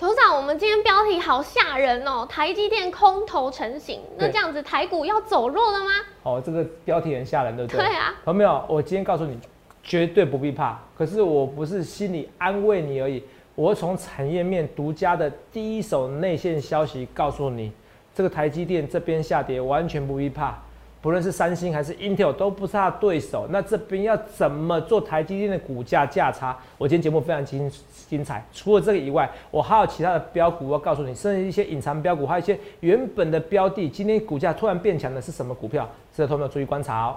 董事长，我们今天标题好吓人哦，台积电空头成型，那对这样子台股要走弱了吗？哦，这个标题很吓人，对不对？对啊，有没有？我今天告诉你，绝对不必怕。可是我不是心里安慰你而已，我会从产业面独家的第一手内线消息告诉你，这个台积电这边下跌完全不必怕，不论是三星还是 Intel 都不是他对手。那这边要怎么做台积电的股价价差？我今天节目非常精精彩。除了这个以外，我还有其他的标股要告诉你，甚至一些隐藏标股，还有一些原本的标的，今天股价突然变强的是什么股票？值得投资者注意观察哦。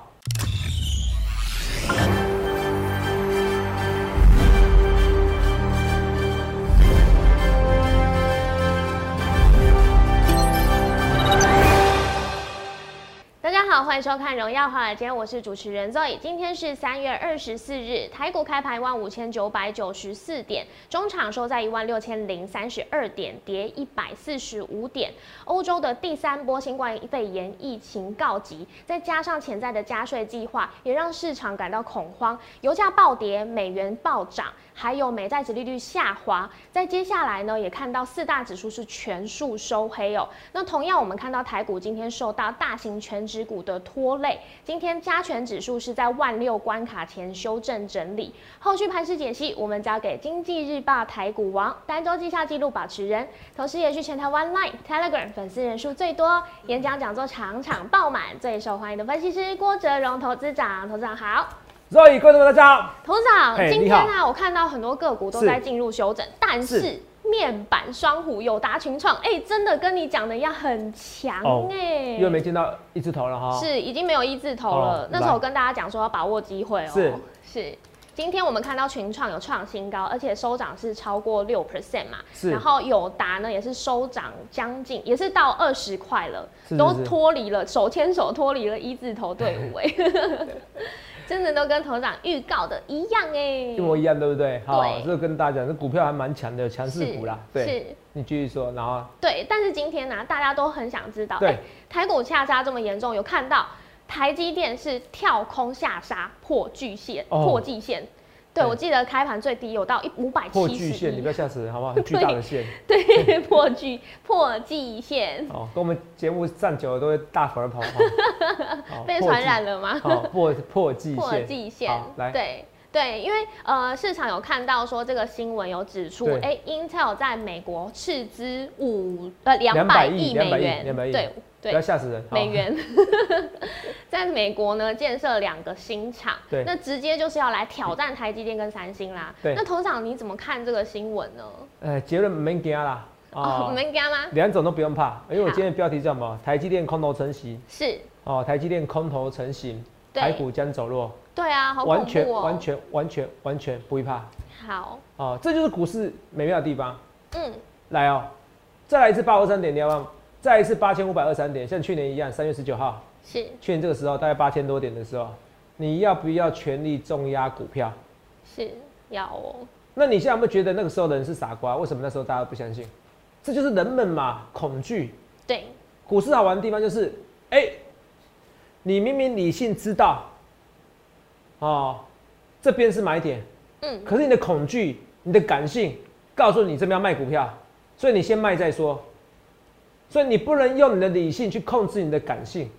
欢迎收看《荣耀华尔街》，我是主持人 Zoe。今天是三月二十四日，台股开盘一万五千九百九十四点，中场收在一万六千零三十二点，跌一百四十五点。欧洲的第三波新冠肺炎疫情告急，再加上潜在的加税计划，也让市场感到恐慌，油价暴跌，美元暴涨。还有美债子利率下滑，在接下来呢，也看到四大指数是全数收黑哦。那同样，我们看到台股今天受到大型全指股的拖累，今天加权指数是在万六关卡前修正整理。后续盘势解析，我们交给经济日报台股王单周绩效记录保持人，同时也是全台湾 Line、Telegram 粉丝人数最多，演讲讲座场场爆满，最受欢迎的分析师郭哲荣投资长，投资长好。各位同学大家好。头长，嘿你今天呢、好我看到很多个股都在进入休整，但是是面板双虎友达群创，哎、真的跟你讲的一样很强哦哎、因为没见到一字头了哈。是已经没有一字头了。哦那时候我跟大家讲说要把握机会哦、是。是。今天我们看到群创有创新高，而且收涨是超过六 percent 嘛，是。然后友达呢也是收涨将近，也是到二十块了，都是是。是脱离了手牵手脱离了一字头队伍哎、真的都跟头长预告的一样哎、一模一样，对不对？好，对这跟大家讲，这股票还蛮强的，强势股啦。对，是，你继续说，然后对。但是今天呢、大家都很想知道，对哎台股下杀这么严重，有看到台积电是跳空下杀破巨线，哦破季线。对，对。我记得开盘最低有到一五百七十破巨线，你不要一，吓死人，好不好？很巨大的线。对，破巨破季线。哦，跟我们节目站久了都会大佛而跑。哈 好？被传染了吗？好，破破季破线，季线好，来。对对，因为呃市场有看到说这个新闻有指出，对。哎，Intel 在美国斥资五呃两百200亿亿美200亿元，200亿。对不要对。吓死人。美元，在美国呢建设两个新厂，对那直接就是要来挑战台积电跟三星啦。对那头长你怎么看这个新闻呢？呃，结论没惊啦。哦，你们干吗？两种都不用怕，因为我今天的标题叫什么？台积电空头成型是，哦，台积电空头成型，台股将走弱，对啊，好恐完全。完全完全完全不会怕好，哦，这就是股市美妙的地方。嗯，来哦，再来一次八二三点，你要不要？再一次八千五百二三点，像去年一样，三月十九号，是去年这个时候大概八千多点的时候，你要不要全力重压股票？是要哦，那你现在有没有觉得那个时候的人是傻瓜？为什么那时候大家都不相信？这就是人们嘛，恐惧。对，股市好玩的地方就是，哎、你明明理性知道，哦，这边是买点，嗯，可是你的恐惧、你的感性告诉你这边要卖股票，所以你先卖再说。所以你不能用你的理性去控制你的感性，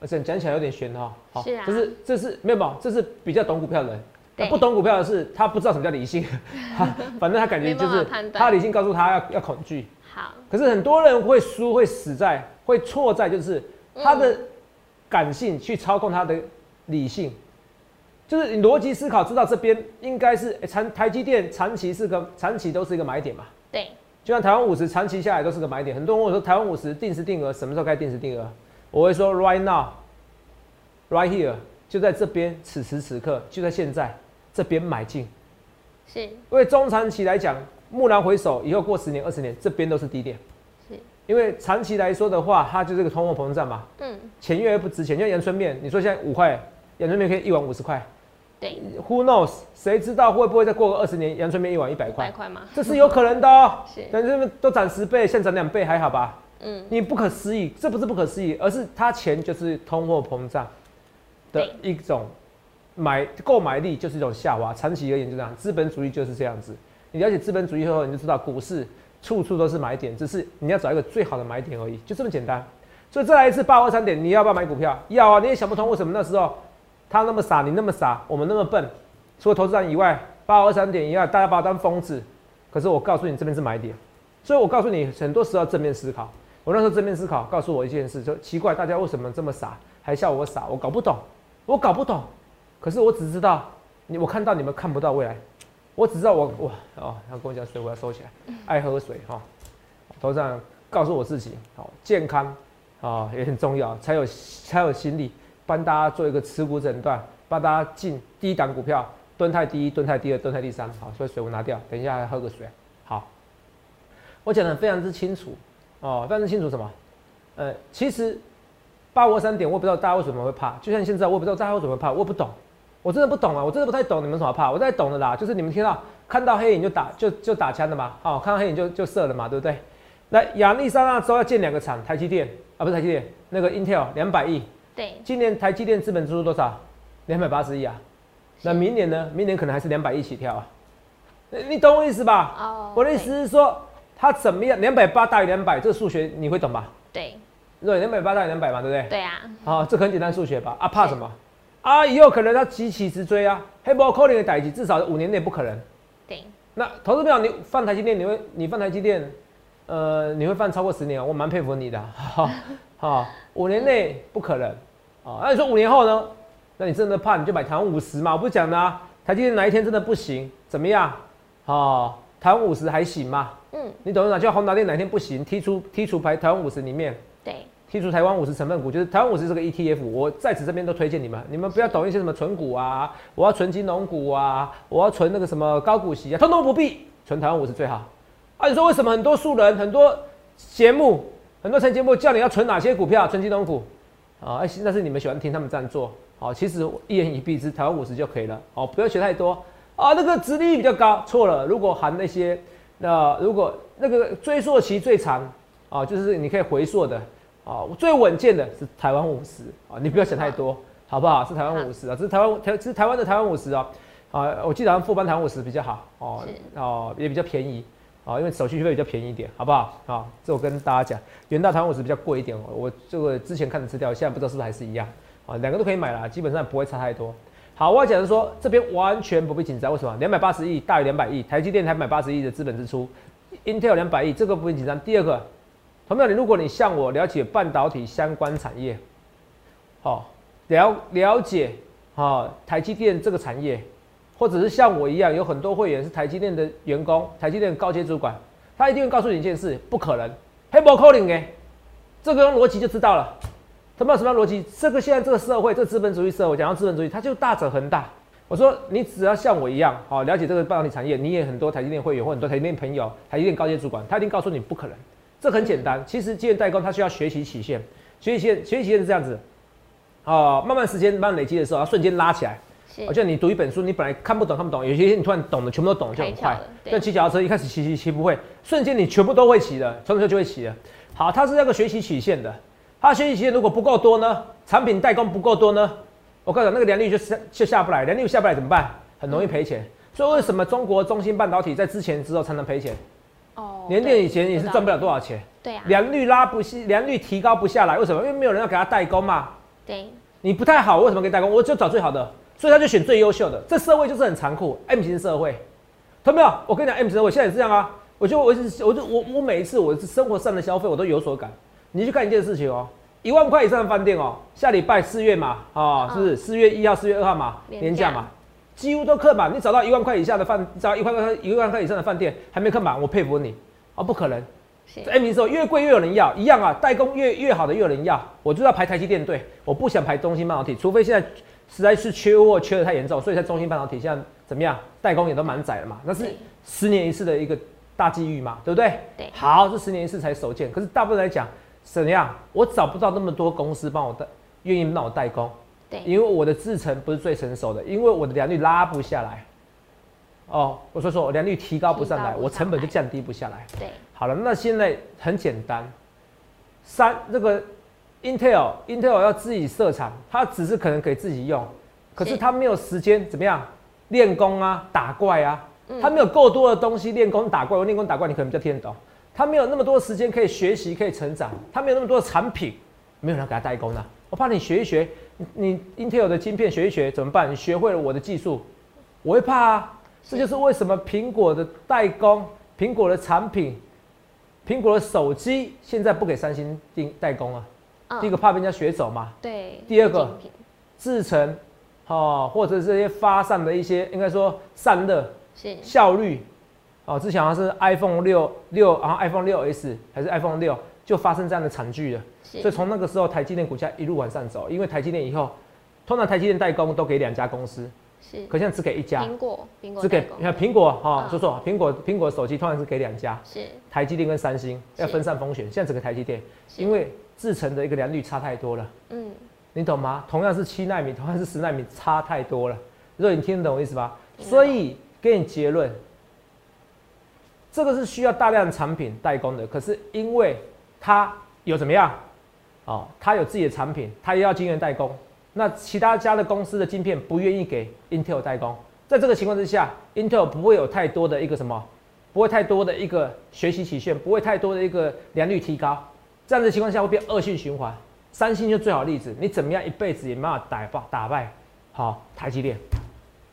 而且讲起来有点悬哈。好，是啊。这是这是没有没有，这是比较懂股票的人。那不懂股票的是他不知道什么叫理性，他反正他感觉就是他理性告诉他要要恐惧，好，可是很多人会输，会死在，会错在，就是他的感性去操控他的理性，就是你逻辑思考知道这边应该是诶长、台积电长期是个长期都是一个买点嘛，对，就像台湾五十长期下来都是个买点。很多人问我说台湾五十定时定额什么时候该定时定额？我会说 right now，right here，就在这边，此时此刻，就在现在这边买进。是因为中长期来讲，蓦然回首，以后过十年、二十年，这边都是低点。是，因为长期来说的话，它就是个通货膨胀嘛，嗯，钱越来越不值钱。就像阳春面，你说现在五块，阳春面可以一碗五十块对，，Who knows？谁知道会不会再过个二十年，阳春面一碗一百块？块吗？这是有可能的哦、是但是都涨十倍，现在涨两倍还好吧？嗯，你不可思议，这不是不可思议，而是它钱就是通货膨胀的一种买购买力就是一种下滑，长期而言就这样，资本主义就是这样子。你了解资本主义后，你就知道股市处处都是买点，只是你要找一个最好的买点而已，就这么简单。所以再来一次八二三点，你要不要买股票？要啊！你也想不通为什么那时候他那么傻，你那么傻，我们那么笨。除了投资人以外，八二三点以外，大家把我当疯子。可是我告诉你，这边是买点。所以我告诉你，很多时候正面思考。我那时候正面思考，告诉我一件事，就奇怪，大家为什么这么傻，还笑我傻？我搞不懂，我搞不懂。可是我只知道，你我看到你们看不到未来。我只知道我我哦，他跟我讲水，我要收起来。爱喝水哈。头上告诉我自己，好健康。啊，也很重要，才有才有心力帮大家做一个持股诊断，帮大家进低档股票，蹲太第一，蹲太第二，蹲太第三。好，所以水我拿掉，等一下喝个水。好，我讲的非常之清楚哦，非常之清楚什么？呃，其实八五三点，我不知道大家为什么会怕，就像现在，我不知道大家为什么会怕，我不懂，我真的不懂啊，我真的不太懂你们什么怕，我在懂的啦，就是你们听到看到黑影就打就就打枪的嘛，好，看到黑影就就射了嘛，对不对？那亚利桑那州要建两个厂，台积电。啊，不是台积电，那个 Intel 两百亿。对，今年台积电资本支出多少？两百八十亿啊。那明年呢？明年可能还是两百亿起跳啊。你懂我意思吧？哦。我的意思是说，它怎么样？两百八大于两百，这个数学你会懂吧？对。对，两百八大于两百嘛，对不对？对啊。好，这很简单数学吧？啊，怕什么？啊，以后可能它急起直追啊。黑波扣零的代级，至少五年内不可能。对。那投资票你放台积电，你会你放台积电？呃，你会放超过十年，我蛮佩服你的，哈，好，五年内不可能，啊，那你说五年后呢？那你真的怕你就买台湾五十嘛？我不是讲的啊，台积电哪一天真的不行，怎么样？啊，台湾五十还行吗？嗯，你懂不懂？就宏达电哪天不行，剔除剔除排台湾五十里面，对，剔除台湾五十成分股，就是台湾五十这个 ETF，我在此这边都推荐你们，你们不要懂一些什么存股啊，我要存金融股啊，我要存那个什么高股息啊，通通不必，存台湾五十最好。啊，你说为什么很多素人、很多节目、很多财节目叫你要存哪些股票？存金融股啊？哎，那是你们喜欢听他们这样做。好，其实一言以蔽之，台湾五十就可以了。哦，不要学太多啊。那个殖利率比较高，错了。如果含那些，那如果那个追溯期最长啊，就是你可以回溯的啊，最稳健的是台湾五十啊。你不要想太多，好不好？是台湾五十啊，这是台湾台是台湾的台湾五十啊。啊，我记得好像富邦台湾五十比较好哦，哦也比较便宜。啊，因为手续费比较便宜一点，好不好？啊，这我跟大家讲，元大台湾五十比较贵一点，我这个之前看的资料，现在不知道是不是还是一样啊，两个都可以买了，基本上不会差太多。好，我要讲的说，这边完全不必紧张，为什么？两百八十亿大于两百亿，台积电才买八十亿的资本支出，Intel 两百亿，这个不必紧张。第二个，同样你如果你向我了解半导体相关产业，好了了解啊台积电这个产业。或者是像我一样，有很多会员是台积电的员工，台积电高阶主管，他一定会告诉你一件事：不可能，黑波 calling 哎，这个逻辑就知道了。他们有什么逻辑？这个现在这个社会，这资本主义社会，讲到资本主义，它就大者恒大。我说你只要像我一样，好了解这个半导体产业，你也很多台积电会员或很多台积电朋友，台积电高阶主管，他一定告诉你不可能。这很简单，其实积电代工它需要学习曲线，学习曲线，学习曲线是这样子，哦，慢慢时间慢慢累积的时候，它瞬间拉起来。我就你读一本书，你本来看不懂看不懂，有些你突然懂的，全部都懂就很快。像骑脚踏车，一开始骑骑骑不会，瞬间你全部都会骑的，从此就会骑了。好，它是那个学习曲线的，它学习曲线如果不够多呢，产品代工不够多呢，我告诉你，那个良率就下就下不来，良率下不来怎么办？很容易赔钱。所以为什么中国中芯半导体在之前之后才能赔钱？哦，年电以前也是赚不了多少钱。对啊，良率拉不下，良率提高不下来，为什么？因为没有人要给他代工嘛。对，你不太好，为什么可以代工？我就找最好的。所以他就选最优秀的，这社会就是很残酷，M 型社会，懂没有？我跟你讲，M 型社会现在也是这样啊。我就我是我就我我每一次我生活上的消费我都有所感。你去看一件事情哦，一万块以上的饭店哦，下礼拜四月嘛，啊，是不是四月一号、四月二号嘛，年假嘛，几乎都客满。你找到一万块以下的饭，找一万块一万块以上的饭店还没客满，我佩服你啊，不可能。M 型社会越贵越有人要，一样啊，代工越越好的越有人要，我就要排台积电队，我不想排中芯半导体，除非现在。实在是缺货缺的太严重，所以在中芯半导体现在怎么样？代工也都蛮窄了嘛，那是十年一次的一个大机遇嘛，对不对？对。好，这十年一次才首见，可是大部分来讲怎么样？我找不到那么多公司帮我代，愿意让我代工。对。因为我的制程不是最成熟的，因为我的良率拉不下来。哦，我说说，我良率提高不上来，我成本就降低不下来。对。好了，那现在很简单，三这个。Intel Intel 要自己设厂，它只是可能给自己用，可是它没有时间怎么样练功啊、打怪啊。他没有够多的东西练功打怪，我练功打怪你可能比较听得懂。他没有那么多时间可以学习可以成长，他没有那么多的产品，没有人给他代工的。我怕你学一学，你 Intel 的晶片学一学怎么办？你学会了我的技术，我会怕啊。这就是为什么苹果的代工、苹果的产品、苹果的手机现在不给三星定代工啊。第一个怕被人家学走嘛。对。第二个，制成，哦，或者这些发散的一些，应该说散热是。效率，哦，之前好像是 iPhone 六六，然后 iPhone 六 S 还是 iPhone 六就发生这样的惨剧了。所以从那个时候，台积电股价一路往上走，因为台积电以后，通常台积电代工都给两家公司。是，可现在只给一家，苹果，苹果只给你看苹果哈，说错，苹果苹果手机通常是给两家，是。台积电跟三星，要分散风险。现在只给台积电，因为制成的一个良率差太多了，嗯，你懂吗？同样是七纳米，同样是十纳米，差太多了。如果你听得懂我意思吧？所以给你结论，这个是需要大量产品代工的，可是因为它有怎么样？哦，它有自己的产品，它也要晶圆代工。那其他家的公司的晶片不愿意给 Intel 代工，在这个情况之下，Intel 不会有太多的一个什么，不会太多的一个学习曲线，不会太多的一个良率提高，这样的情况下会变恶性循环。三星就最好例子，你怎么样一辈子也没办法打败打败好台积电。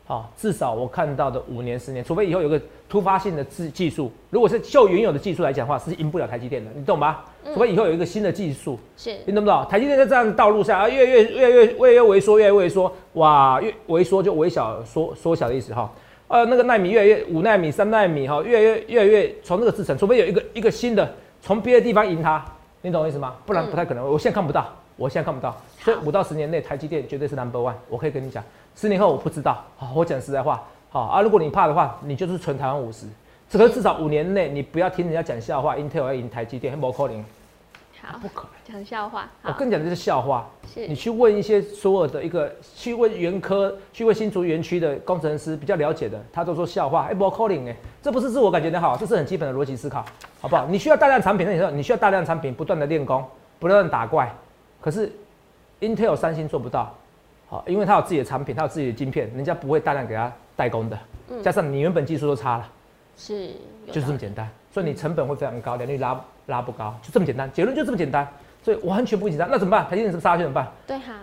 好，至少我看到的五年、十年，除非以后有个突发性的技技术，如果是就原有的技术来讲的话，是赢不了台积电的，你懂吗？除非以后有一个新的技术，是，你懂不懂？台积电在这样的道路上啊，越越越越越越萎缩，越萎缩，哇，越萎缩就微小缩缩小的意思哈。呃，那个纳米越来越五纳米、三纳米哈，越来越越来越从这个制程，除非有一个一个新的从别的地方赢它，你懂我意思吗？不然不太可能。我现在看不到，我现在看不到，所以五到十年内台积电绝对是 number one，我可以跟你讲。十年后我不知道，好，我讲实在话，好啊。如果你怕的话，你就是纯台湾五十。这个至少五年内，你不要听人家讲笑话，Intel 要赢台积电，不可能。好，不可能讲笑话。我跟你讲的是笑话。是。你去问一些所有的一个，去问原科，去问新竹园区的工程师比较了解的，他都说笑话。哎，不可能哎，这不是自我感觉的好，这是很基本的逻辑思考，好不好？你需要大量产品，那你说你需要大量产品，不断的练功，不断打怪。可是 Intel 三星做不到。好，因为它有自己的产品，它有自己的晶片，人家不会大量给他代工的。嗯，加上你原本技术都差了，是，就是这么简单。所以你成本会非常高，良率拉拉不高，就这么简单。结论就这么简单。所以完全不紧张，那怎么办？台积电是杀去怎么办？对哈，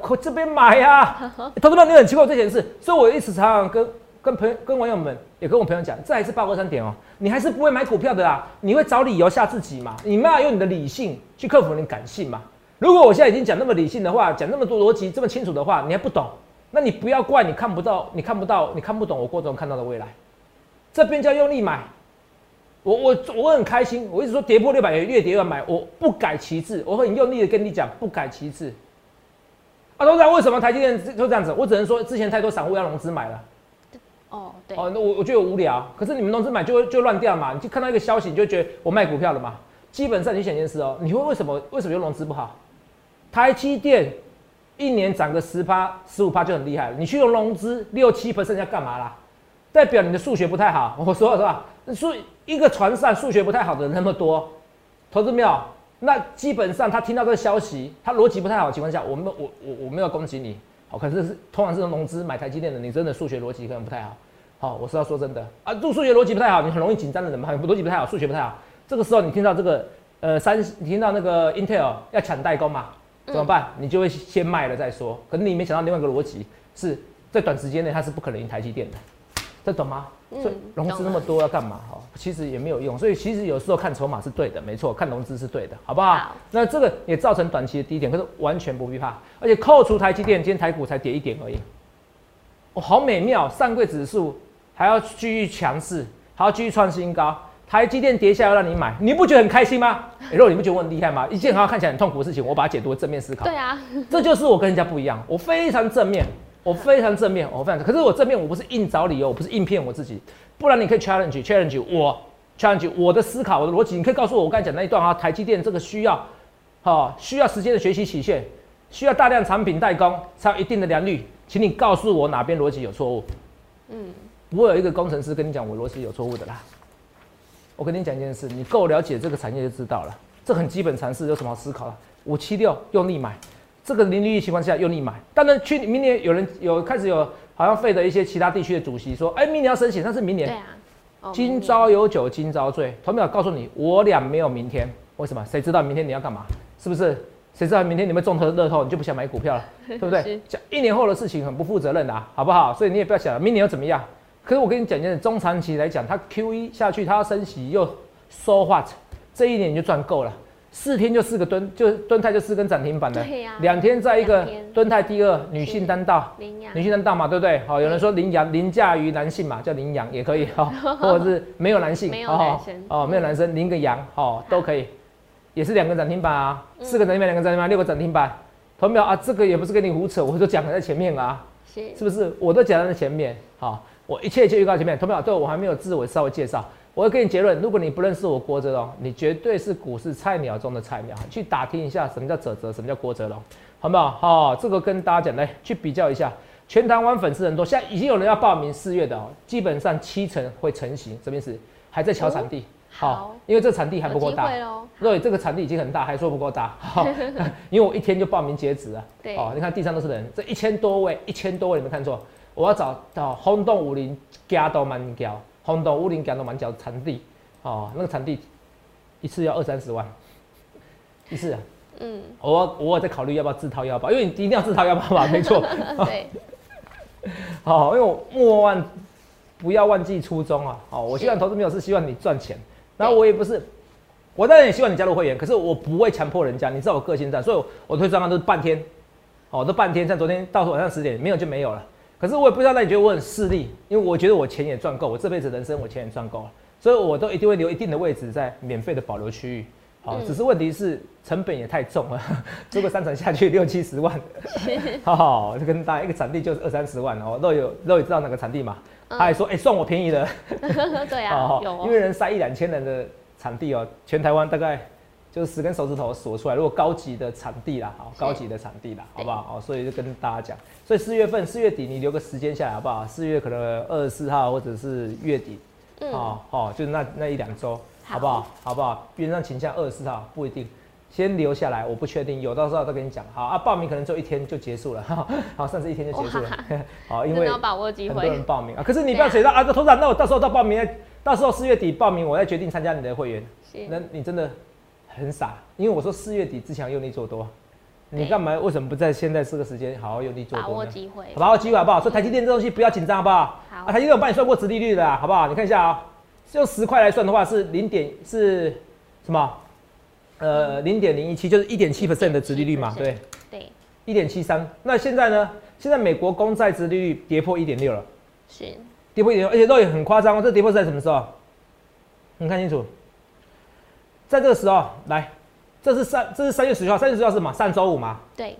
可这边买呀。投资们，你很奇怪这件事，所以我一直常常跟跟朋友、跟网友们也跟我朋友讲，这还是八二三点哦，你还是不会买股票的啦，你会找理由吓自己嘛？你没有用你的理性去克服你感性嘛？如果我现在已经讲那么理性的话，讲那么多逻辑这么清楚的话，你还不懂，那你不要怪你看不到，你看不到，你看不懂我过中看到的未来。这边叫用力买，我我我很开心，我一直说跌破六百元越跌越买，我不改其志，我很用力的跟你讲不改其志。啊，董事长为什么台积电就这样子？我只能说之前太多散户要融资买了。哦，对。哦，那我我觉得无聊，可是你们融资买就就乱掉嘛，你就看到一个消息你就觉得我卖股票了嘛。基本上你想一件事哦，你会为什么为什么用融资不好？台积电一年涨个十趴、十五趴就很厉害了。你去用融资六七 percent 要干嘛啦？代表你的数学不太好。我说是吧？数一个船上数学不太好的人那么多，投资没有？那基本上他听到这个消息，他逻辑不太好的情况下，我们我我我没有攻击你。好，可是是通常是融资买台积电的，你真的数学逻辑可能不太好。好，我是要说真的啊，做数学逻辑不太好，你很容易紧张的人嘛，逻辑不太好，数学不太好。这个时候你听到这个呃三，你听到那个 Intel 要抢代工嘛？怎么办？你就会先卖了再说。可是你没想到另外一个逻辑是在短时间内它是不可能赢台积电的，这懂吗？所以融资那么多要干嘛？哈，其实也没有用。所以其实有时候看筹码是对的，没错，看融资是对的，好不好？那这个也造成短期的低点，可是完全不必怕。而且扣除台积电，今天台股才跌一点而已。哦，好美妙，上柜指数还要继续强势，还要继续创新高。台积电跌下要让你买，你不觉得很开心吗？哎，肉，你不觉得我很厉害吗？一件好像看起来很痛苦的事情，我把它解读正面思考。对啊，这就是我跟人家不一样，我非常正面，我非常正面，我非常。可是我正面，我不是硬找理由，我不是硬骗我自己。不然你可以 challenge challenge 我 challenge 我的思考，我的逻辑。你可以告诉我，我刚才讲那一段啊，台积电这个需要，哈，需要时间的学习曲线，需要大量产品代工才有一定的良率，请你告诉我哪边逻辑有错误。嗯，不会有一个工程师跟你讲我逻辑有错误的啦。我跟你讲一件事，你够了解这个产业就知道了。这很基本常识，有什么好思考的？五七六用力买，这个零利率情况下用力买。当然，去明年有人有开始有好像费的一些其他地区的主席说，哎，明年要升息，但是明年。对啊。今朝有酒今朝醉，同秒告诉你，我俩没有明天。为什么？谁知道明天你要干嘛？是不是？谁知道明天你们中头乐透，你就不想买股票了，对不对？讲一年后的事情很不负责任的，好不好？所以你也不要想明年又怎么样。可是我跟你讲，就是中长期来讲，它 Q 一下去，它要升息又 so what，这一年你就赚够了。四天就四个蹲，就蹲泰就四根涨停板的。两天在一个蹲泰第二，女性单道，女性单道嘛，对不对？好，有人说羚羊凌驾于男性嘛，叫羚羊也可以 哈，或者是没有男性，没有男生，哦，没有男生，羚个羊，哦，都可以。也是两个涨停板啊，四个涨停板，两个涨停板，六个涨停板。同秒啊，这个也不是跟你胡扯，我都讲在前面啊，是是不是？我都讲在前面，好，我一切一切预告前面。同秒，对我还没有自我稍微介绍，我要给你结论。如果你不认识我郭哲龙，你绝对是股市菜鸟中的菜鸟。去打听一下什么叫泽泽，什么叫郭哲龙，好不好？好，这个跟大家讲，来去比较一下。全台湾粉丝很多，现在已经有人要报名四月的哦，基本上七成会成型，什么意思？还在敲场地。好，因为这产地还不够大。对，这个产地已经很大，还说不够大。好，因为我一天就报名截止啊。对。哦，你看地上都是人，这一千多位，一千多位，你没看错。我要找到轰动武林加到满角，轰动武林加到满角产地。哦，那个产地一次要二三十万，一次啊。嗯。我我在考虑要不要自掏腰包，因为你一定要自掏腰包嘛？没错。对。好，因为我莫忘不要忘记初衷啊。好，我希望投资没有是希望你赚钱。然后我也不是，我当然也希望你加入会员，可是我不会强迫人家，你知道我个性在，所以我推专案都是半天，哦，都半天，像昨天到晚上十点，没有就没有了。可是我也不知道那你觉得我很势利，因为我觉得我钱也赚够，我这辈子人生我钱也赚够了，所以我都一定会留一定的位置在免费的保留区域。好，只是问题是成本也太重了，如果三层下去 六七十万，好 好，就跟大家一个产地就是二三十万哦，都有都有知道哪个产地嘛？他还说：“哎，算我便宜了。”对啊，有，因为人塞一两千人的产地哦，全台湾大概就是十根手指头数出来。如果高级的场地啦，好，高级的场地啦，好不好？哦，所以就跟大家讲，所以四月份四月底你留个时间下来好不好？四月可能二十四号或者是月底，哦哦，就是那那一两周，好不好？好不好？边上倾向二十四号不一定。先留下来，我不确定，有到时候再跟你讲。好啊，报名可能就一天就结束了，好，甚至一天就结束了。好，因为要把握机会，很多人报名啊。可是你不要写到啊，这头长，那我到时候到报名，到时候四月底报名，我再决定参加你的会员。那你真的很傻，因为我说四月底之前用力做多，你干嘛？为什么不在现在这个时间好好用力做多？把握机会，把握机会好不好？所以台积电这东西不要紧张好不好？好。啊，台积电我帮你算过殖利率的，好不好？你看一下啊，用十块来算的话是零点是什么？呃，零点零一七就是一点七 percent 的殖利率嘛，对，对，一点七三。那现在呢？现在美国公债殖利率跌破一点六了，是跌破一点六，而且都也很夸张哦。这跌破是在什么时候？你看清楚，在这个时候来，这是三，这是三月十号，三月十号是什么？上周五嘛，对，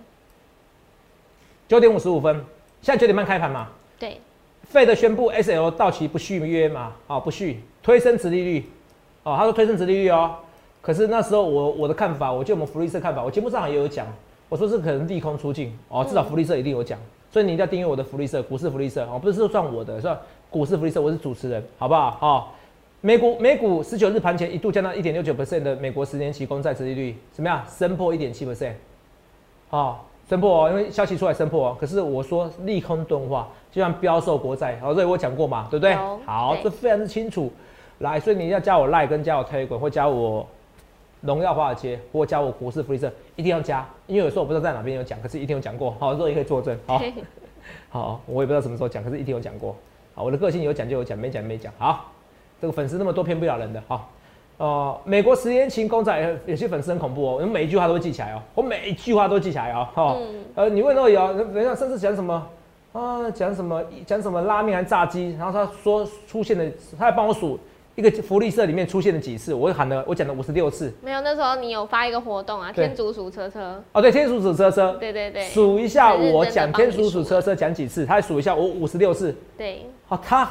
九点五十五分，现在九点半开盘嘛，对，费的宣布 S L 到期不续约嘛，哦，不续，推升殖利率，哦，他说推升殖利率哦。可是那时候我我的看法，我就我们福利社看法，我节目上也有讲，我说是可能利空出尽。哦，至少福利社一定有讲，所以你一定要订阅我的福利社，股市福利社。哦，不是说算我的，是吧？股市福利社我是主持人，好不好？好，美股美股十九日盘前一度降到一点六九 percent 的美国十年期公债殖利率，怎么样？升破一点七 percent，好，升破哦，因为消息出来升破哦。可是我说利空钝化，就像标售国债，好，这我讲过嘛，对不对？好，这非常的清楚。来，所以你要加我赖跟加我推滚或加我。荣耀华尔街，或加我股市福利社，一定要加，因为有时候我不知道在哪边有讲，可是一定有讲过，好，这也可以作证，好，好，我也不知道什么时候讲，可是一定有讲过，好，我的个性有讲就有讲，没讲没讲，好，这个粉丝那么多骗不了人的，好，呃，美国十年情公仔有些粉丝很恐怖哦，我每一句话都会记起来哦，我每一句话都记起来哦，哈，呃，你问到有，等一下甚至讲什么啊，讲什么讲什么拉面还炸鸡，然后他说出现的，他还帮我数。一个福利社里面出现了几次？我喊了，我讲了五十六次。没有，那时候你有发一个活动啊，天竺鼠车车。哦，对，天竺鼠车车。对对对。数一下，我讲天竺鼠车车讲几次？他还数一下，我五十六次。对。哦，他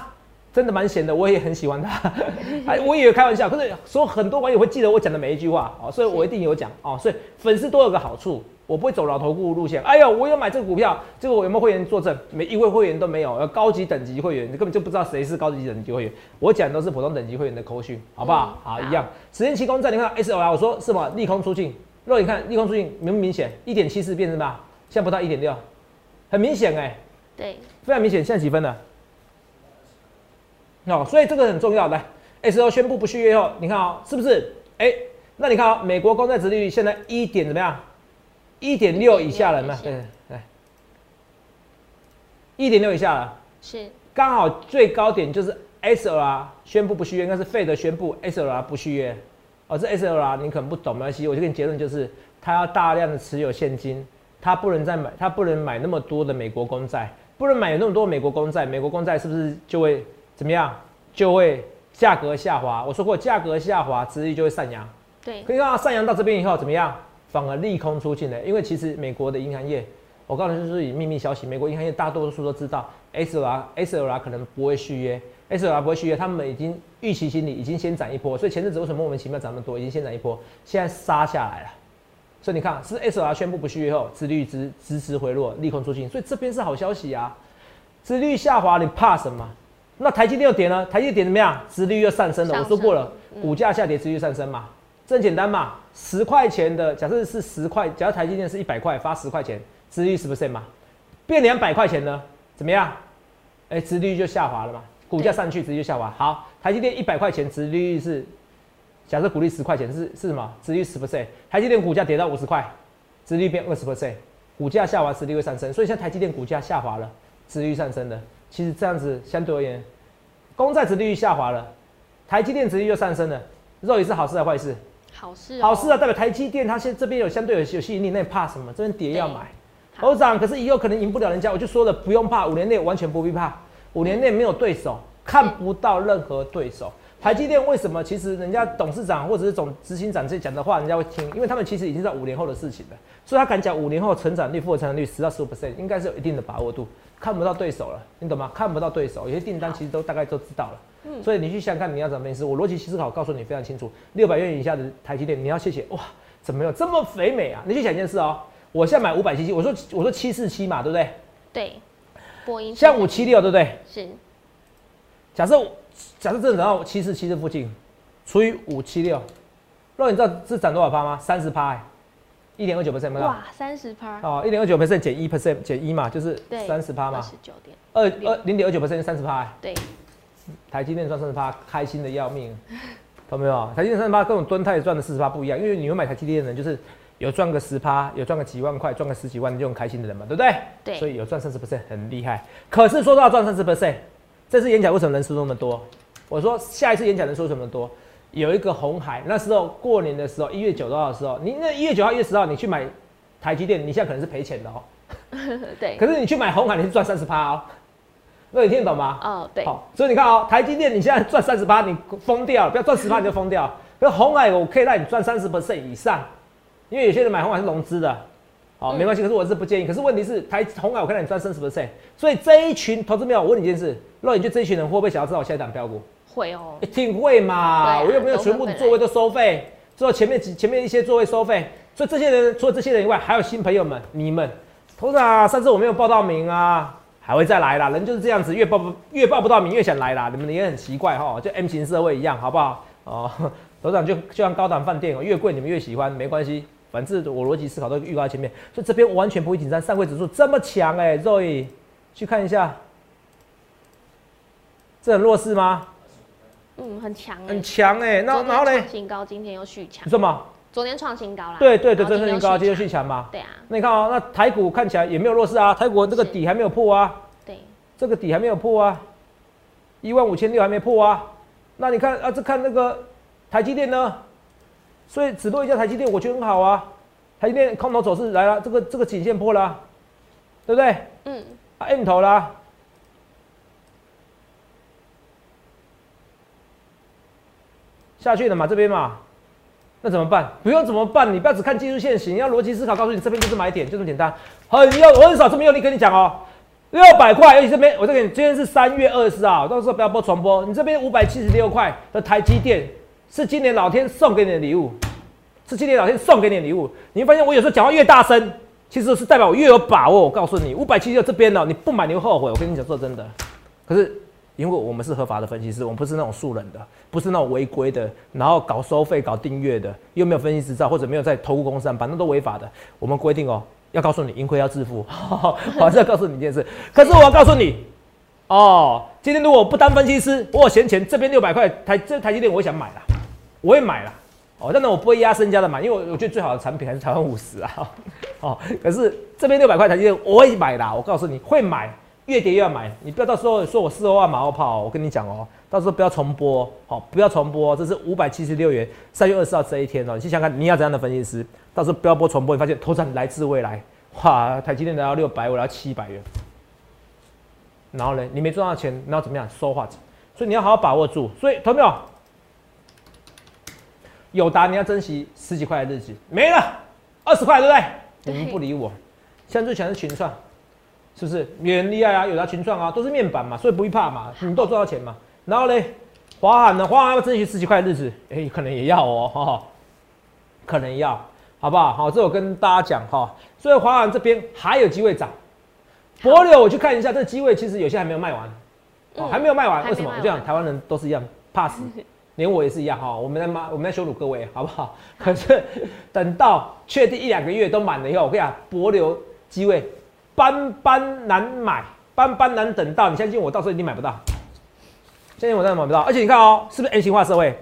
真的蛮闲的，我也很喜欢他。哎，我以为开玩笑，可是说很多网友会记得我讲的每一句话哦，所以我一定有讲哦，所以粉丝都有个好处。我不会走老头顾路线。哎呦，我有买这个股票，这个我有没有会员作证？每一位会员都没有，要高级等级会员，你根本就不知道谁是高级等级会员。我讲都是普通等级会员的口讯，好不好？好，一样。时间期公债，你看 S O L，我说是吗？利空出尽。如果你看利空出尽，明不明显？一点七四变成什么？现在不到一点六，很明显哎。对，非常明显。现在几分了？哦，所以这个很重要。来，S O 宣布不续约后，你看哦，是不是？哎，那你看哦，美国公债殖利率现在一点怎么样？一点六以下了，有没有？对，来，一点六以下了，是刚好最高点就是 S L R 宣布不续约，应该是费德宣布 S L R 不续约。哦，这 S L R 你可能不懂，没关系，我就给你结论就是，他要大量的持有现金，他不能再买，他不能买那么多的美国公债，不能买有那么多美国公债，美国公债是不是就会？怎么样就会价格下滑？我说过，价格下滑，殖利率就会上扬。对，可以看到上扬到这边以后怎么样？反而利空出尽了。因为其实美国的银行业，我告诉你就是以秘密消息，美国银行业大多数都知道，S L R S L R 可能不会续约，S L R 不会续约，他们已经预期心理已经先涨一波，所以前阵子为什么莫名其妙涨那么多？已经先涨一波，现在杀下来了。所以你看，是 S L R 宣布不续约后，殖利率直直直回落，利空出尽，所以这边是好消息啊。殖利率下滑，你怕什么？那台积电又跌呢？台积电怎么样？殖利率又上升了。我说过了，股价下跌，殖利率上升嘛，这很简单嘛。十块钱的，假设是十块，假设台积电是一百块，发十块钱，殖利率十 percent 嘛，变两百块钱呢，怎么样？哎，殖利率就下滑了嘛。股价上去，殖利率下滑。好，台积电一百块钱，殖利率是，假设股利十块钱是是什么？殖利率十 percent。台积电股价跌到五十块，殖利率变二十 percent，股价下滑，殖利率上升。所以现在台积电股价下滑了，殖利率上升了。其实这样子相对而言，公债值利率下滑了，台积电值利率又上升了，肉也是好事还是坏事？好事，好事啊！代表台积电它现这边有相对有有吸引力，那你怕什么？这边跌要买，头涨，可是以后可能赢不了人家。我就说了，不用怕，五年内完全不必怕，五年内没有对手，看不到任何对手。台积电为什么？其实人家董事长或者是总执行长这讲的话，人家会听，因为他们其实已经在五年后的事情了，所以他敢讲五年后成长率、复合成长率十到十五 percent，应该是有一定的把握度。看不到对手了，你懂吗？看不到对手，有些订单其实都大概都知道了。嗯，所以你去想看你要怎么分析。我逻辑思考告诉你非常清楚，六百元以下的台积电你要谢谢哇，怎么有这么肥美啊？你去想一件事哦，我现在买五百七七，我说我说七四七嘛，对不对？对，波音像五七六对不对？是。假设假设这涨到七四七这附近，除以五七六，那你知道这涨多少趴吗？三十趴。一点二九 percent 哇，三十趴哦，一点二九 percent 减一 percent 减一嘛，就是三十趴嘛，十九点二二零点二九 percent 三十趴，对，台积电赚三十趴，开心的要命，懂没有？台积电三十趴跟我们敦泰赚的四十趴不一样，因为你们买台积电的人就是有赚个十趴，有赚个几万块，赚个十几万就很开心的人嘛，对不对？对，所以有赚三十 percent 很厉害。可是说到赚三十 percent，这次演讲为什么人数那么多？我说下一次演讲人数什么多？有一个红海，那时候过年的时候，一月九号的时候，你那一月九号、一月十号，你去买台积电，你现在可能是赔钱的哦。对。可是你去买红海，你是赚三十趴哦。那你听得懂吗？哦，对。好，所以你看哦，台积电你现在赚三十八，你疯掉了，不要赚十趴 你就疯掉。可是红海我可以让你赚三十 percent 以上，因为有些人买红海是融资的，好，没关系。可是我是不建议。可是问题是台红海我可以让你赚三十 percent，所以这一群投资友，我问你一件事，若你觉得这一群人会不会想要知道我现在涨标股？会哦，一定会嘛！我又没有全部的座位都收费，之后前面几前面一些座位收费，所以这些人除了这些人以外，还有新朋友们，你们，头事上次我没有报到名啊，还会再来啦，人就是这样子，越报不越报不到名越想来啦，你们也很奇怪哈，就 M 型社会一样，好不好？哦，头长就就像高档饭店哦，越贵你们越喜欢，没关系，反正我逻辑思考都预告在前面，所以这边完全不会紧张，上柜指数这么强哎，Zoe 去看一下，这很弱势吗？嗯，很强，很强哎。那然后呢？新高，今天又续强。什么？昨天创新高啦。对对对，昨天新高，今天续强嘛。对啊。那你看哦，那台股看起来也没有弱势啊，台股这个底还没有破啊。对。这个底还没有破啊，一万五千六还没破啊。那你看啊，这看那个台积电呢？所以只多一家台积电，我觉得很好啊。台积电空头走势来了，这个这个颈线破了，对不对？嗯。啊，M 头啦。下去了嘛，这边嘛，那怎么办？不用怎么办？你不要只看技术线型，要逻辑思考，告诉你这边就是买点，就这么简单。很要我很少这么用力跟你讲哦，六百块，尤其这边，我再给你，今天是三月二十号，到时候不要播重播。你这边五百七十六块的台积电是今年老天送给你的礼物，是今年老天送给你的礼物。你会发现我有时候讲话越大声，其实是代表我越有把握。我告诉你，五百七十六这边呢，你不买你会后悔。我跟你讲，说真的，可是。因为我们是合法的分析师，我们不是那种素人的，不是那种违规的，然后搞收费、搞订阅的，又没有分析执照或者没有在投顾公司上班，那都违法的。我们规定哦，要告诉你盈亏要自负，我还是要告诉你一件事。可是我要告诉你，哦，今天如果不当分析师，我有闲钱，这边六百块台这台积电我想买了，我会买了。哦，当然我不会压身家的买，因为我觉得最好的产品还是台湾五十啊。哦，可是这边六百块台积电我会买啦，我告诉你会买，越跌越要买。你不要到时候说我四十万马后炮，我跟你讲哦，到时候不要重播，好，不要重播，这是五百七十六元三月二十号这一天哦，你去想看你要怎样的分析师，到时候不要播重播，你发现头涨来自未来，哇，台积电来到六百，我要七百元，然后呢，你没赚到钱，然后怎么样说话？所以你要好好把握住。所以，同没有？有达你要珍惜十几块的日子，没了二十块，对不对？你们不理我。现在最强是群创，是不是？也很厉害啊，有达群创啊，都是面板嘛，所以不会怕嘛，你都赚到钱嘛。然后嘞，华航呢？华航要争取十几块的日子，哎，可能也要哦，哈，可能要，好不好？好，这我跟大家讲哈。所以华航这边还有机会涨。博流我去看一下，这机位其实有些还没有卖完，哦，还没有卖完。为什么？我讲台湾人都是一样，怕死。连我也是一样哈，我们在骂，我们在羞辱各位，好不好？可是等到确定一两个月都满了以后，我跟你讲，博流机会斑斑难买，斑斑难等到。你相信我，到时候一定买不到。相信我，真的买不到。而且你看哦，是不是 N 型化社会？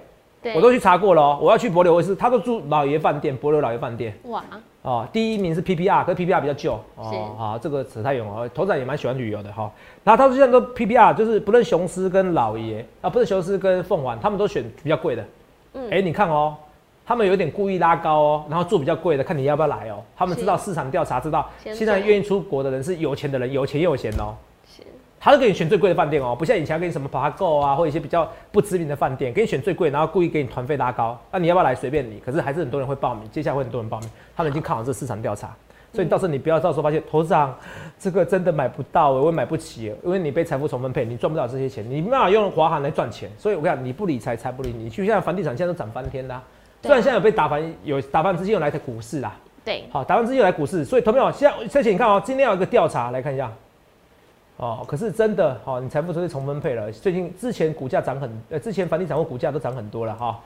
我都去查过了哦。我要去博流，我是他都住老爷饭店，博流老爷饭店。哇。哦，第一名是 PPR，可是 PPR 比较旧哦。好，这个扯太远了。头仔也蛮喜欢旅游的哈。然后他说现在都 PPR，就是不论雄狮跟老爷啊，不是雄狮跟凤凰，他们都选比较贵的。嗯。哎，你看哦，他们有点故意拉高哦，然后做比较贵的，看你要不要来哦。他们知道市场调查，知道现在愿意出国的人是有钱的人，有钱又有闲哦。他都给你选最贵的饭店哦，不像以前给你什么爬购啊，或一些比较不知名的饭店，给你选最贵，然后故意给你团费拉高。那你要不要来？随便你。可是还是很多人会报名，接下来会很多人报名。他们已经看好这市场调查，所以到时候你不要到时候发现投资长这个真的买不到，我买不起，因为你被财富重分配，你赚不到这些钱，你没办法用华航来赚钱。所以我讲你不理财，财不理你。就像房地产现在都涨翻天啦，虽然现在有被打翻，有打翻资金又来台股市啦。对，好，打翻资金又来股市，所以投票现在而且你看哦，今天有一个调查来看一下。哦，可是真的，哦，你财富都是重分配了。最近之前股价涨很，呃，之前房地产或股价都涨很多了哈。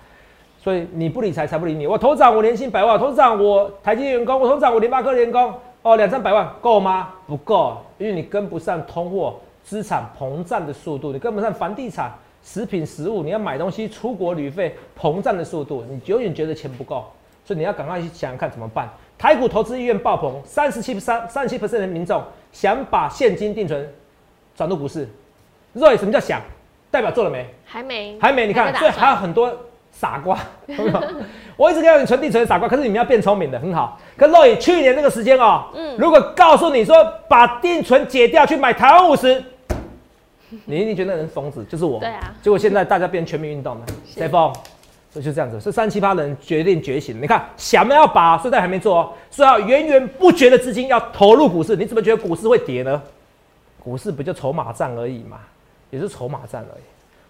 所以你不理财，财不理你。我头涨，我年薪百万；头涨，我台积电员工；我头涨，我联发科员工。哦，两三百万够吗？不够，因为你跟不上通货资产膨胀的速度，你跟不上房地产、食品、食物，你要买东西、出国旅费膨胀的速度，你永远觉得钱不够。所以你要赶快去想想看怎么办。台股投资意愿爆棚，三十七三三十七 percent 的民众想把现金定存。转入股市，Roy，什么叫想？代表做了没？还没，还没。你看，所以还有很多傻瓜。我一直告诉你存定存傻瓜，可是你们要变聪明的，很好。可 Roy 去年那个时间哦，嗯，如果告诉你说把定存解掉去买台湾五十，你一定觉得那人疯子，就是我。对啊。结果现在大家变全民运动了，谁疯？所以就这样子，是三七八人决定觉醒。你看，想要把，现在还没做哦，所以要源源不绝的资金要投入股市。你怎么觉得股市会跌呢？股市不就筹码战而已嘛，也是筹码战而已。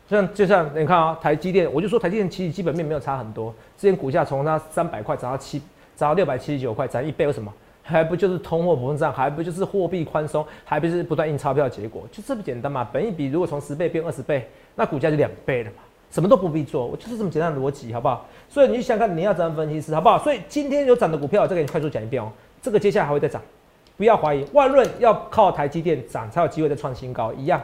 像就像你看啊，台积电，我就说台积电其实基本面没有差很多。之前股价从它三百块涨到七，涨到六百七十九块，涨一倍，为什么？还不就是通货膨胀，还不就是货币宽松，还不是不断印钞票结果？就这么简单嘛。本一比如果从十倍变二十倍，那股价就两倍了嘛。什么都不必做，我就是这么简单的逻辑，好不好？所以你想看你要怎样分析师，好不好？所以今天有涨的股票，我再给你快速讲一遍哦。这个接下来还会再涨。不要怀疑，万润要靠台积电涨才有机会再创新高一样。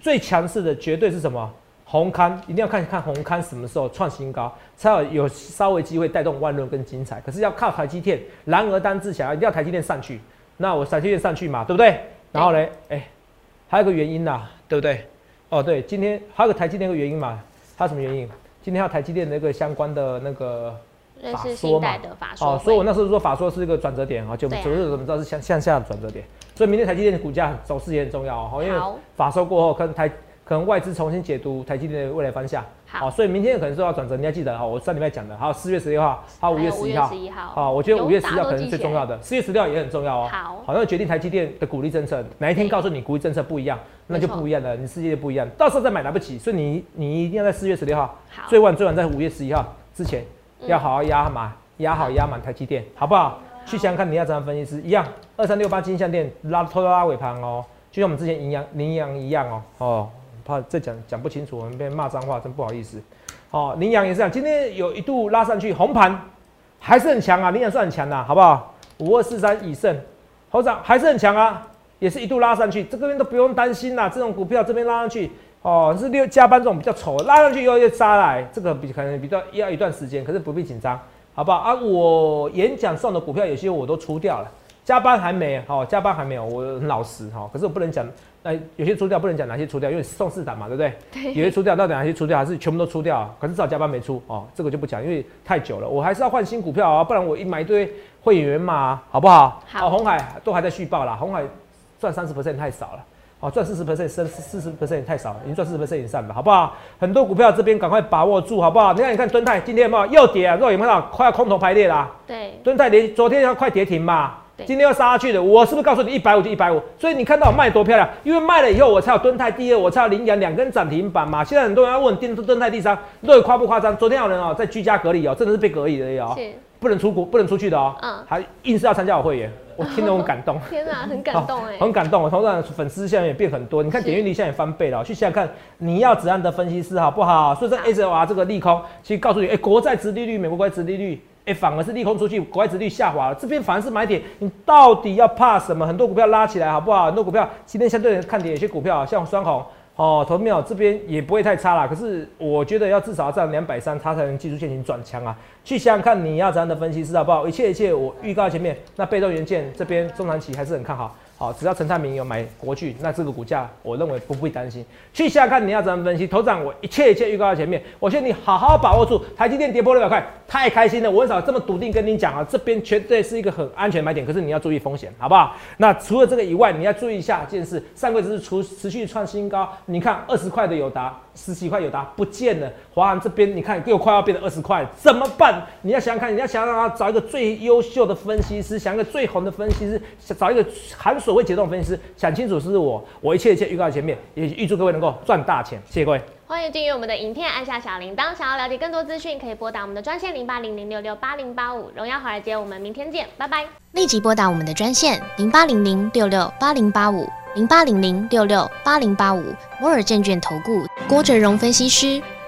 最强势的绝对是什么？红刊一定要看看红刊什么时候创新高，才有有稍微机会带动万润跟精彩。可是要靠台积电，然而单自强，一定要台积电上去。那我台积电上去嘛，对不对？然后呢，哎，还有个原因呐，对不对？哦，对，今天还有个台积电的原因嘛？它什么原因？今天要台积电那个相关的那个。法说嘛，哦，所以我那时候说法说是一个转折点啊，就昨日怎么知道是向向下的转折点，所以明天台积电的股价走势也很重要哦，因为法说过后，可能台可能外资重新解读台积电的未来方向，好，所以明天可能是要转折，你要记得哈，我上礼拜讲的，还有四月十六号，还有五月十一号，好，我觉得五月十一号可能是最重要的，四月十六号也很重要哦，好，好像决定台积电的鼓励政策，哪一天告诉你鼓励政策不一样，那就不一样了，你世界就不一样，到时候再买来不及，所以你你一定要在四月十六号，最晚最晚在五月十一号之前要好好压满。压好压满台积电，好不好？去想想看，你要怎样分析师一样，二三六八金项店拉偷拉尾盘哦，就像我们之前羚羊羚羊一样哦哦，怕再讲讲不清楚，我们被骂脏话，真不好意思。哦，羚羊也是这样，今天有一度拉上去红盘，还是很强啊，羚羊算很强的，好不好？五二四三以胜，猴涨还是很强啊，也是一度拉上去，这边都不用担心啦。这种股票这边拉上去，哦，是六加班这种比较丑，拉上去又又杀来，这个比可能比较要一段时间，可是不必紧张，好不好啊？我演讲送的股票有些我都出掉了，加班还没，哦，加班还没有，我很老实哈，可是我不能讲。那有些出掉不能讲哪些出掉，因为送四档嘛，对不对？对。有些出掉到底哪些出掉，还是全部都出掉？可是至少加班没出哦，这个就不讲，因为太久了，我还是要换新股票啊，不然我一买一堆会员嘛，好不好？好。红海都还在续报啦，红海赚三十 percent 太少了，哦，赚四十 percent 升四十 percent 也太少了，已经赚四十 percent 以上了，好不好？很多股票这边赶快把握住，好不好？你看，你看敦泰今天有没有又跌啊？肉有没有快要空头排列啦？对。敦泰连昨天要快跌停嘛？今天要杀下去的，我是不是告诉你一百五就一百五？所以你看到我卖多漂亮，因为卖了以后我才有蹲泰第二，我才有羚羊两根涨停板嘛。现在很多人要问蹲蹲泰第三，到底夸不夸张？昨天有人哦在居家隔离哦，真的是被隔离的哦，不能出国，不能出去的哦，嗯，还硬是要参加我会员，我听得很感动。天哪，很感动 哎，很感动。我同样粉丝现在也变很多，你看点阅率现在也翻倍了。去想想看，你要怎样的分析师好不好？所以这 S O R 这个利空，其实告诉你，哎，国债殖利率，美国国债殖利率。哎，反而是利空出去，国外殖率下滑了，这边反而是买点。你到底要怕什么？很多股票拉起来，好不好？很多股票今天相对看点，有些股票像双红哦，投票这边也不会太差啦。可是我觉得要至少要站两百三，它才能技术线型转强啊。去想想看，你要怎样的分析师好不好？一切一切，我预告前面，那被动元件这边中长期还是很看好。好，只要陈灿明有买国巨，那这个股价我认为不必担心。去下看你要怎么分析，头涨我一切一切预告在前面，我劝你好好把握住。台积电跌破六百块，太开心了，我很少这么笃定跟你讲啊，这边绝对是一个很安全买点，可是你要注意风险，好不好？那除了这个以外，你要注意一下件事，上个月只是持持续创新高，你看二十块的友达。十几块有达不见了，华航这边你看又快要变成二十块，怎么办？你要想想看，你要想让他找一个最优秀的分析师，想一个最红的分析师，想找一个含所谓解冻分析师，想清楚是我，我一切一切预告在前面，也预祝各位能够赚大钱，谢谢各位。欢迎订阅我们的影片，按下小铃铛。想要了解更多资讯，可以拨打我们的专线零八零零六六八零八五。荣耀华尔街，我们明天见，拜拜。立即拨打我们的专线零八零零六六八零八五零八零零六六八零八五摩尔证券投顾郭哲荣分析师。